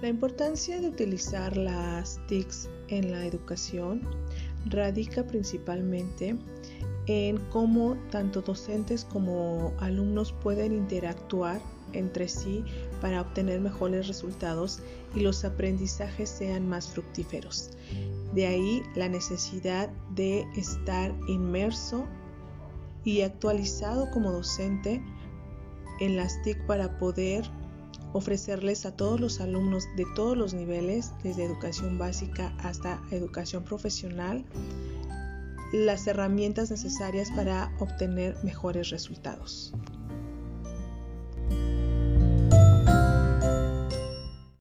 La importancia de utilizar las TICs en la educación radica principalmente en cómo tanto docentes como alumnos pueden interactuar entre sí para obtener mejores resultados y los aprendizajes sean más fructíferos. De ahí la necesidad de estar inmerso y actualizado como docente en las TIC para poder ofrecerles a todos los alumnos de todos los niveles, desde educación básica hasta educación profesional, las herramientas necesarias para obtener mejores resultados.